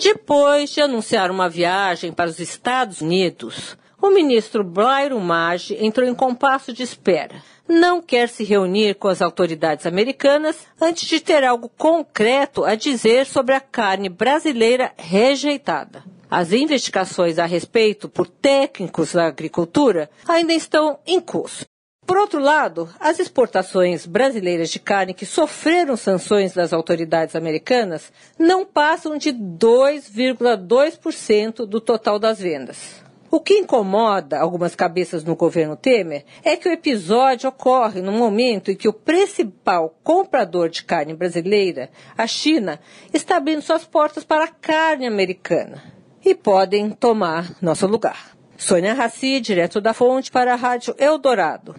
Depois de anunciar uma viagem para os Estados Unidos, o ministro Blairo Maggi entrou em compasso de espera. Não quer se reunir com as autoridades americanas antes de ter algo concreto a dizer sobre a carne brasileira rejeitada. As investigações a respeito por técnicos da agricultura ainda estão em curso. Por outro lado, as exportações brasileiras de carne que sofreram sanções das autoridades americanas não passam de 2,2% do total das vendas. O que incomoda algumas cabeças no governo Temer é que o episódio ocorre no momento em que o principal comprador de carne brasileira, a China, está abrindo suas portas para a carne americana e podem tomar nosso lugar. Sônia Raci, direto da Fonte, para a Rádio Eldorado.